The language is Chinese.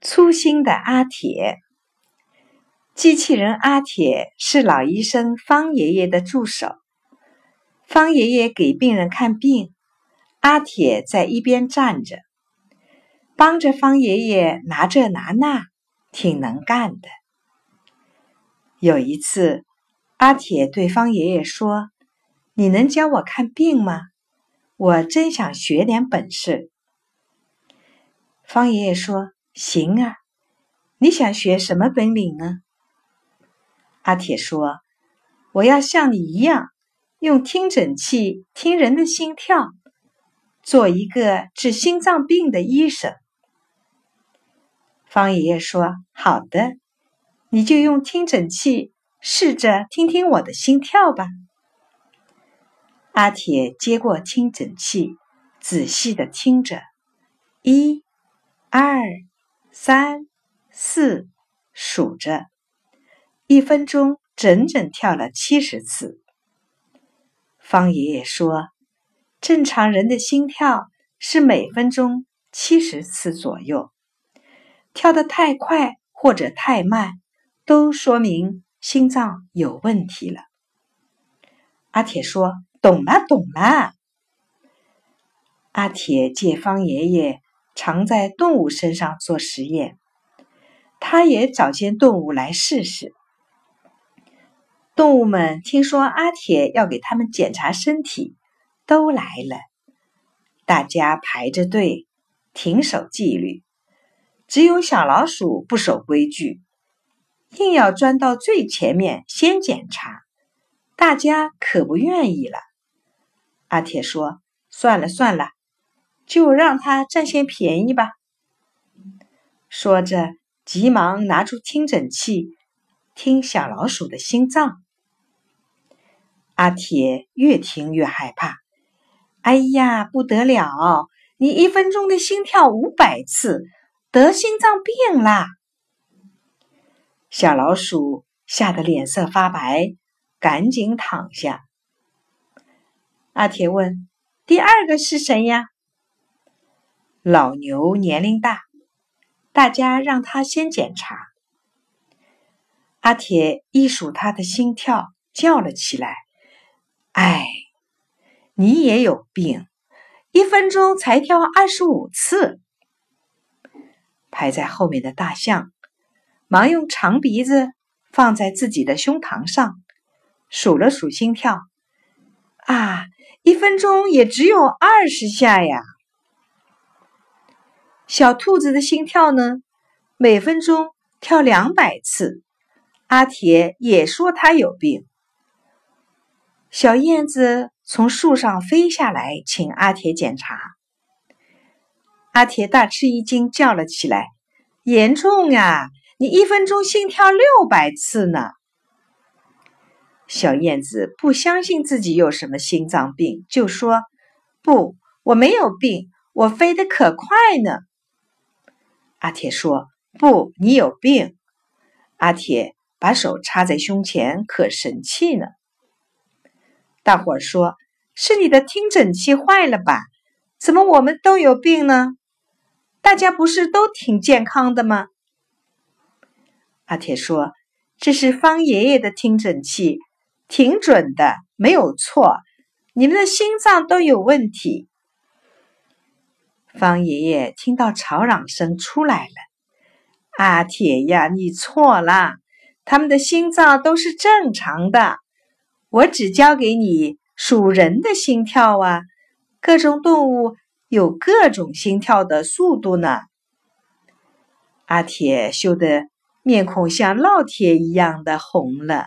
粗心的阿铁，机器人阿铁是老医生方爷爷的助手。方爷爷给病人看病，阿铁在一边站着，帮着方爷爷拿这拿那，挺能干的。有一次，阿铁对方爷爷说：“你能教我看病吗？我真想学点本事。”方爷爷说。行啊，你想学什么本领呢？阿铁说：“我要像你一样，用听诊器听人的心跳，做一个治心脏病的医生。”方爷爷说：“好的，你就用听诊器试着听听我的心跳吧。”阿铁接过听诊器，仔细的听着，一、二。三四数着，一分钟整整跳了七十次。方爷爷说：“正常人的心跳是每分钟七十次左右，跳得太快或者太慢，都说明心脏有问题了。”阿铁说：“懂了，懂了。”阿铁借方爷爷。常在动物身上做实验，他也找些动物来试试。动物们听说阿铁要给他们检查身体，都来了。大家排着队，挺守纪律。只有小老鼠不守规矩，硬要钻到最前面先检查。大家可不愿意了。阿铁说：“算了算了。”就让他占些便宜吧。说着，急忙拿出听诊器，听小老鼠的心脏。阿铁越听越害怕，哎呀，不得了！你一分钟的心跳五百次，得心脏病啦！小老鼠吓得脸色发白，赶紧躺下。阿铁问：“第二个是谁呀？”老牛年龄大，大家让他先检查。阿铁一数他的心跳，叫了起来：“哎，你也有病！一分钟才跳二十五次。”排在后面的大象忙用长鼻子放在自己的胸膛上，数了数心跳：“啊，一分钟也只有二十下呀！”小兔子的心跳呢？每分钟跳两百次。阿铁也说他有病。小燕子从树上飞下来，请阿铁检查。阿铁大吃一惊，叫了起来：“严重呀！你一分钟心跳六百次呢！”小燕子不相信自己有什么心脏病，就说：“不，我没有病，我飞得可快呢。”阿铁说：“不，你有病。”阿铁把手插在胸前，可神气呢。大伙儿说：“是你的听诊器坏了吧？怎么我们都有病呢？大家不是都挺健康的吗？”阿铁说：“这是方爷爷的听诊器，挺准的，没有错。你们的心脏都有问题。”方爷爷听到吵嚷声出来了，阿铁呀，你错了，他们的心脏都是正常的，我只教给你数人的心跳啊，各种动物有各种心跳的速度呢。阿铁羞得面孔像烙铁一样的红了。